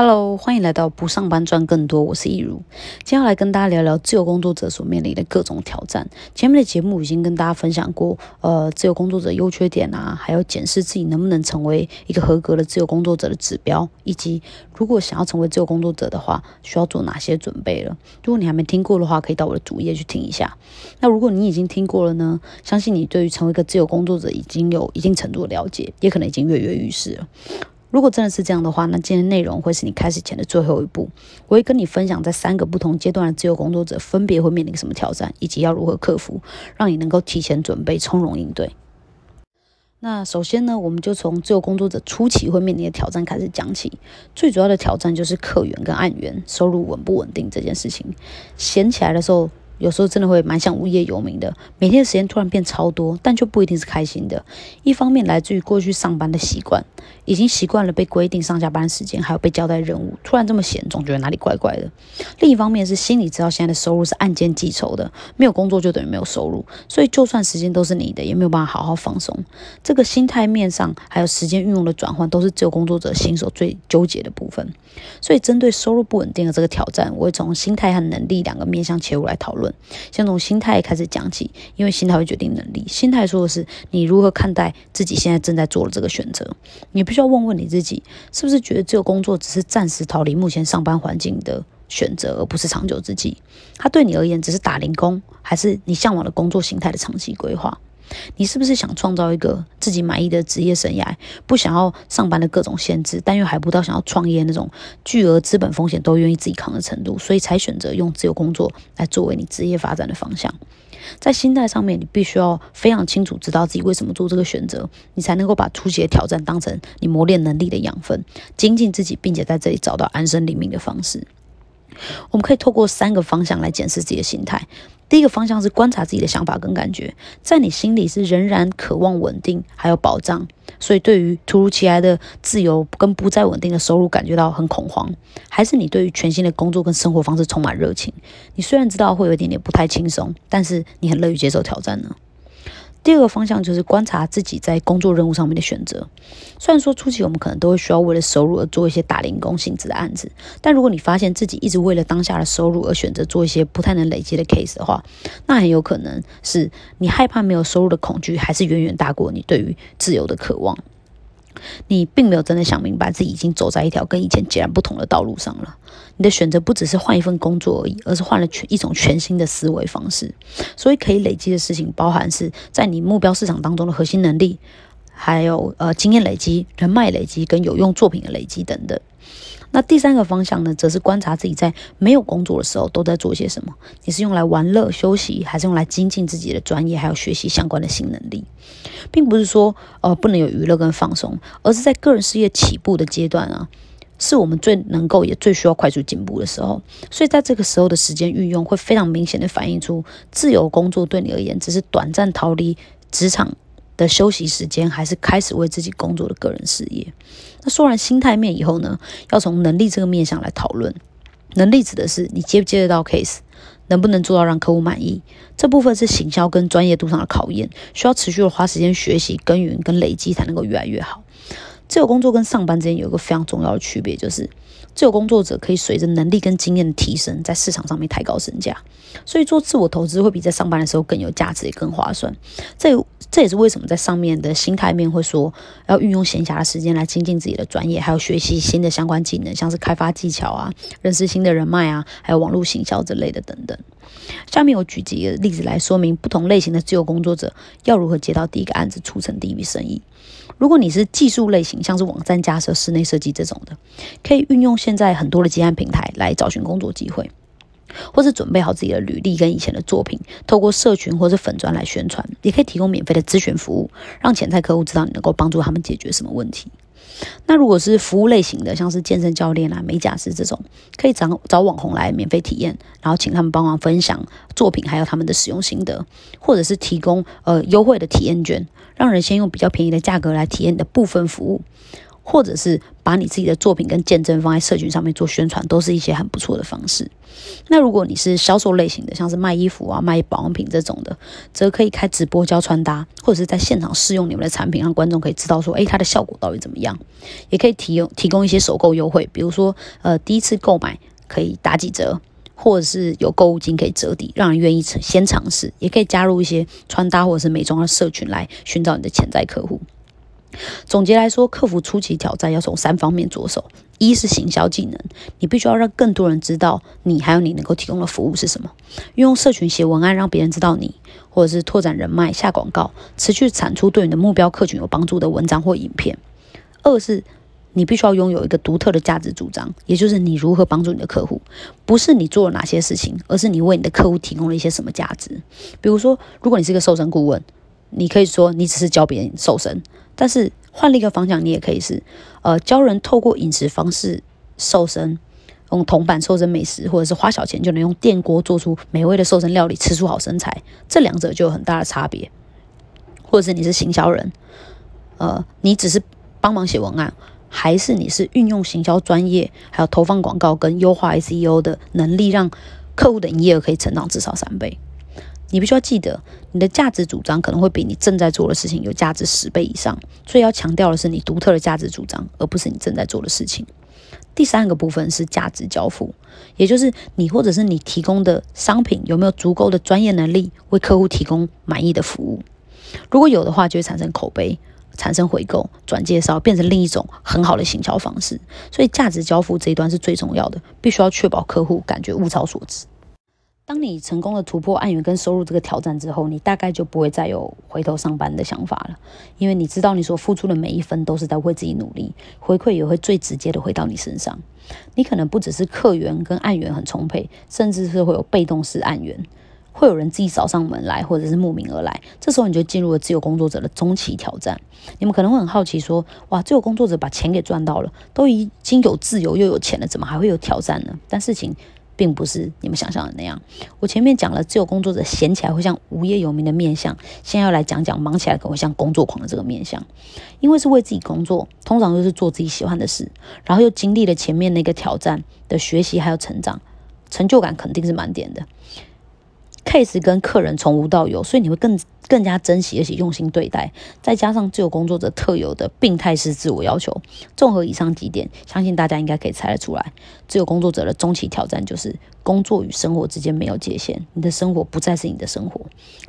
Hello，欢迎来到不上班赚更多，我是易如。今天要来跟大家聊聊自由工作者所面临的各种挑战。前面的节目已经跟大家分享过，呃，自由工作者优缺点啊，还有检视自己能不能成为一个合格的自由工作者的指标，以及如果想要成为自由工作者的话，需要做哪些准备了。如果你还没听过的话，可以到我的主页去听一下。那如果你已经听过了呢，相信你对于成为一个自由工作者已经有一定程度的了解，也可能已经跃跃欲试了。如果真的是这样的话，那今天内容会是你开始前的最后一步。我会跟你分享，在三个不同阶段的自由工作者分别会面临什么挑战，以及要如何克服，让你能够提前准备，从容应对。那首先呢，我们就从自由工作者初期会面临的挑战开始讲起。最主要的挑战就是客源跟案源收入稳不稳定这件事情。闲起来的时候。有时候真的会蛮像无业游民的，每天的时间突然变超多，但就不一定是开心的。一方面来自于过去上班的习惯，已经习惯了被规定上下班时间，还有被交代任务，突然这么闲，总觉得哪里怪怪的。另一方面是心里知道现在的收入是按件计酬的，没有工作就等于没有收入，所以就算时间都是你的，也没有办法好好放松。这个心态面上还有时间运用的转换，都是自由工作者新手最纠结的部分。所以针对收入不稳定的这个挑战，我会从心态和能力两个面向切入来讨论。先从心态开始讲起，因为心态会决定能力。心态说的是你如何看待自己现在正在做的这个选择。你必须要问问你自己，是不是觉得这个工作只是暂时逃离目前上班环境的选择，而不是长久之计？它对你而言只是打零工，还是你向往的工作形态的长期规划？你是不是想创造一个自己满意的职业生涯？不想要上班的各种限制，但又还不到想要创业那种巨额资本风险都愿意自己扛的程度，所以才选择用自由工作来作为你职业发展的方向。在心态上面，你必须要非常清楚知道自己为什么做这个选择，你才能够把初期的挑战当成你磨练能力的养分，精进自己，并且在这里找到安身立命的方式。我们可以透过三个方向来检视自己的心态。第一个方向是观察自己的想法跟感觉，在你心里是仍然渴望稳定还有保障，所以对于突如其来的自由跟不再稳定的收入感觉到很恐慌，还是你对于全新的工作跟生活方式充满热情？你虽然知道会有一点点不太轻松，但是你很乐于接受挑战呢？第二个方向就是观察自己在工作任务上面的选择。虽然说初期我们可能都会需要为了收入而做一些打零工性质的案子，但如果你发现自己一直为了当下的收入而选择做一些不太能累积的 case 的话，那很有可能是你害怕没有收入的恐惧还是远远大过你对于自由的渴望。你并没有真的想明白自己已经走在一条跟以前截然不同的道路上了。你的选择不只是换一份工作而已，而是换了全一种全新的思维方式。所以可以累积的事情，包含是在你目标市场当中的核心能力，还有呃经验累积、人脉累积跟有用作品的累积等等。那第三个方向呢，则是观察自己在没有工作的时候都在做些什么。你是用来玩乐休息，还是用来精进自己的专业，还有学习相关的新能力？并不是说呃不能有娱乐跟放松，而是在个人事业起步的阶段啊，是我们最能够也最需要快速进步的时候。所以在这个时候的时间运用，会非常明显的反映出自由工作对你而言只是短暂逃离职场。的休息时间，还是开始为自己工作的个人事业。那说完心态面以后呢，要从能力这个面向来讨论。能力指的是你接不接得到 case，能不能做到让客户满意。这部分是行销跟专业度上的考验，需要持续的花时间学习、耕耘跟累积，才能够越来越好。自由工作跟上班之间有一个非常重要的区别，就是自由工作者可以随着能力跟经验的提升，在市场上面抬高身价，所以做自我投资会比在上班的时候更有价值，也更划算。这这也是为什么在上面的心态面会说要运用闲暇的时间来精进自己的专业，还有学习新的相关技能，像是开发技巧啊、认识新的人脉啊，还有网络行销之类的等等。下面我举几个例子来说明不同类型的自由工作者要如何接到第一个案子，促成第一笔生意。如果你是技术类型，像是网站架设、室内设计这种的，可以运用现在很多的接案平台来找寻工作机会，或是准备好自己的履历跟以前的作品，透过社群或是粉砖来宣传，也可以提供免费的咨询服务，让潜在客户知道你能够帮助他们解决什么问题。那如果是服务类型的，像是健身教练啊、美甲师这种，可以找找网红来免费体验，然后请他们帮忙分享作品，还有他们的使用心得，或者是提供呃优惠的体验券，让人先用比较便宜的价格来体验的部分服务，或者是把你自己的作品跟见证放在社群上面做宣传，都是一些很不错的方式。那如果你是销售类型的，像是卖衣服啊、卖保养品这种的，则可以开直播教穿搭，或者是在现场试用你们的产品，让观众可以知道说，诶，它的效果到底怎么样。也可以提供提供一些首购优惠，比如说，呃，第一次购买可以打几折，或者是有购物金可以折抵，让人愿意先尝试。也可以加入一些穿搭或者是美妆的社群来寻找你的潜在客户。总结来说，克服初期挑战要从三方面着手：一是行销技能，你必须要让更多人知道你还有你能够提供的服务是什么；运用社群写文案让别人知道你，或者是拓展人脉、下广告，持续产出对你的目标客群有帮助的文章或影片；二是你必须要拥有一个独特的价值主张，也就是你如何帮助你的客户，不是你做了哪些事情，而是你为你的客户提供了一些什么价值。比如说，如果你是一个瘦身顾问，你可以说你只是教别人瘦身。但是换了一个方向，你也可以是，呃，教人透过饮食方式瘦身，用铜板瘦身美食，或者是花小钱就能用电锅做出美味的瘦身料理，吃出好身材，这两者就有很大的差别。或者是你是行销人，呃，你只是帮忙写文案，还是你是运用行销专业，还有投放广告跟优化 SEO 的能力，让客户的营业额可以成长至少三倍。你必须要记得，你的价值主张可能会比你正在做的事情有价值十倍以上，所以要强调的是你独特的价值主张，而不是你正在做的事情。第三个部分是价值交付，也就是你或者是你提供的商品有没有足够的专业能力为客户提供满意的服务。如果有的话，就会产生口碑，产生回购、转介绍，变成另一种很好的行销方式。所以价值交付这一端是最重要的，必须要确保客户感觉物超所值。当你成功的突破案源跟收入这个挑战之后，你大概就不会再有回头上班的想法了，因为你知道你所付出的每一分都是在为自己努力，回馈也会最直接的回到你身上。你可能不只是客源跟案源很充沛，甚至是会有被动式案源，会有人自己找上门来，或者是慕名而来。这时候你就进入了自由工作者的中期挑战。你们可能会很好奇说：哇，自由工作者把钱给赚到了，都已经有自由又有钱了，怎么还会有挑战呢？但事情。并不是你们想象的那样。我前面讲了，自由工作者闲起来会像无业游民的面相，现在要来讲讲忙起来可能会像工作狂的这个面相。因为是为自己工作，通常都是做自己喜欢的事，然后又经历了前面那个挑战的学习还有成长，成就感肯定是满点的。Case 跟客人从无到有，所以你会更更加珍惜而且用心对待。再加上自由工作者特有的病态式自我要求，综合以上几点，相信大家应该可以猜得出来。自由工作者的终极挑战就是工作与生活之间没有界限，你的生活不再是你的生活，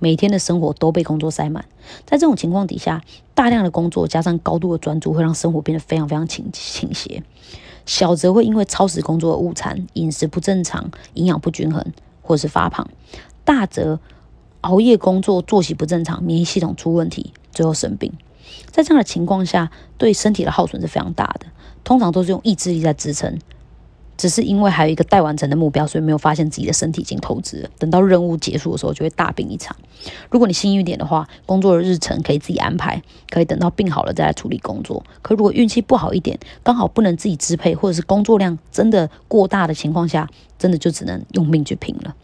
每天的生活都被工作塞满。在这种情况底下，大量的工作加上高度的专注，会让生活变得非常非常倾倾斜。小则会因为超时工作的误餐、饮食不正常、营养不均衡，或是发胖。大则熬夜工作、作息不正常、免疫系统出问题，最后生病。在这样的情况下，对身体的耗损是非常大的。通常都是用意志力在支撑，只是因为还有一个待完成的目标，所以没有发现自己的身体已经透支了。等到任务结束的时候，就会大病一场。如果你幸运点的话，工作的日程可以自己安排，可以等到病好了再来处理工作。可如果运气不好一点，刚好不能自己支配，或者是工作量真的过大的情况下，真的就只能用命去拼了。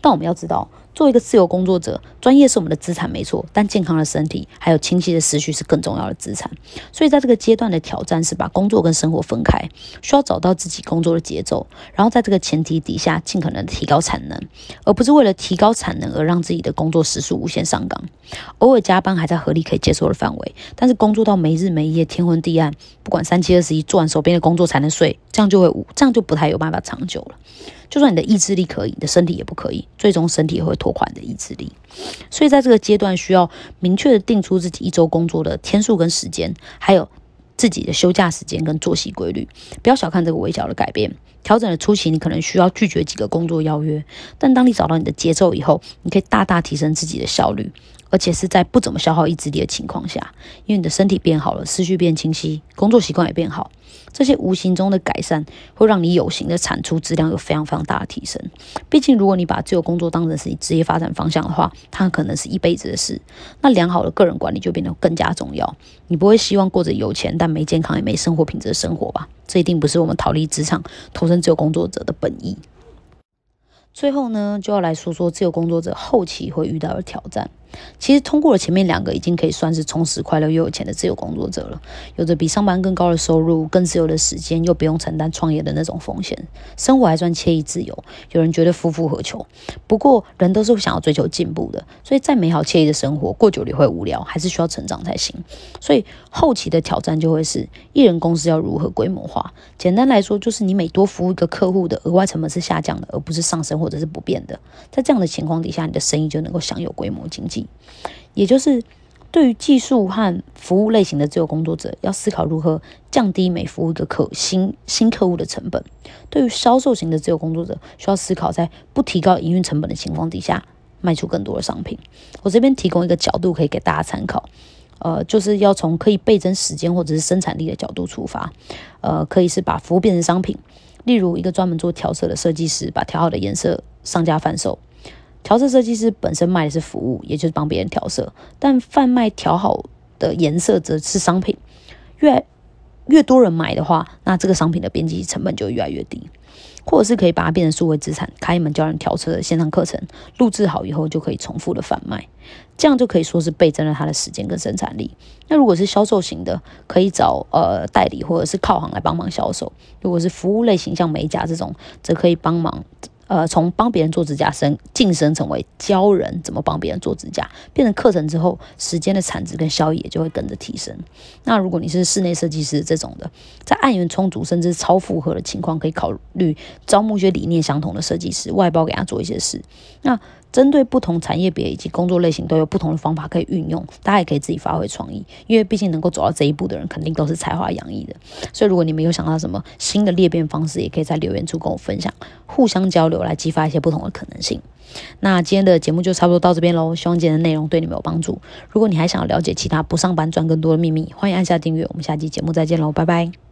但我们要知道，作为一个自由工作者，专业是我们的资产，没错。但健康的身体还有清晰的思绪是更重要的资产。所以在这个阶段的挑战是把工作跟生活分开，需要找到自己工作的节奏，然后在这个前提底下，尽可能提高产能，而不是为了提高产能而让自己的工作时数无限上纲。偶尔加班还在合理可以接受的范围，但是工作到没日没夜、天昏地暗，不管三七二十一，做完手边的工作才能睡，这样就会这样就不太有办法长久了。就算你的意志力可以，你的身体也不可以，最终身体也会拖垮你的意志力。所以在这个阶段，需要明确的定出自己一周工作的天数跟时间，还有自己的休假时间跟作息规律。不要小看这个微小的改变，调整的初期，你可能需要拒绝几个工作邀约，但当你找到你的节奏以后，你可以大大提升自己的效率。而且是在不怎么消耗意志力的情况下，因为你的身体变好了，思绪变清晰，工作习惯也变好，这些无形中的改善会让你有形的产出质量有非常非常大的提升。毕竟，如果你把自由工作当成是你职业发展方向的话，它可能是一辈子的事。那良好的个人管理就变得更加重要。你不会希望过着有钱但没健康也没生活品质的生活吧？这一定不是我们逃离职场、投身自由工作者的本意。最后呢，就要来说说自由工作者后期会遇到的挑战。其实通过了前面两个，已经可以算是充实、快乐又有钱的自由工作者了。有着比上班更高的收入、更自由的时间，又不用承担创业的那种风险，生活还算惬意自由。有人觉得夫复何求？不过人都是想要追求进步的，所以再美好惬意的生活过久了会无聊，还是需要成长才行。所以后期的挑战就会是艺人公司要如何规模化。简单来说，就是你每多服务一个客户的额外成本是下降的，而不是上升或者是不变的。在这样的情况底下，你的生意就能够享有规模经济。也就是对于技术和服务类型的自由工作者，要思考如何降低每服务一个客新新客户的成本；对于销售型的自由工作者，需要思考在不提高营运成本的情况底下，卖出更多的商品。我这边提供一个角度可以给大家参考，呃，就是要从可以倍增时间或者是生产力的角度出发，呃，可以是把服务变成商品，例如一个专门做调色的设计师，把调好的颜色上架贩售。调色设计师本身卖的是服务，也就是帮别人调色，但贩卖调好的颜色则是商品。越越多人买的话，那这个商品的编辑成本就越来越低。或者是可以把它变成数位资产，开一门教人调车的线上课程，录制好以后就可以重复的贩卖，这样就可以说是倍增了他的时间跟生产力。那如果是销售型的，可以找呃代理或者是靠行来帮忙销售；如果是服务类型，像美甲这种，则可以帮忙。呃，从帮别人做指甲升晋升成为教人怎么帮别人做指甲，变成课程之后，时间的产值跟效益也就会跟着提升。那如果你是室内设计师这种的，在案源充足甚至超负荷的情况，可以考虑招募一些理念相同的设计师，外包给他做一些事。那针对不同产业别以及工作类型，都有不同的方法可以运用，大家也可以自己发挥创意。因为毕竟能够走到这一步的人，肯定都是才华洋溢的。所以如果你们有想到什么新的裂变方式，也可以在留言处跟我分享，互相交流来激发一些不同的可能性。那今天的节目就差不多到这边喽，希望今天的内容对你们有帮助。如果你还想要了解其他不上班赚更多的秘密，欢迎按下订阅。我们下期节目再见喽，拜拜。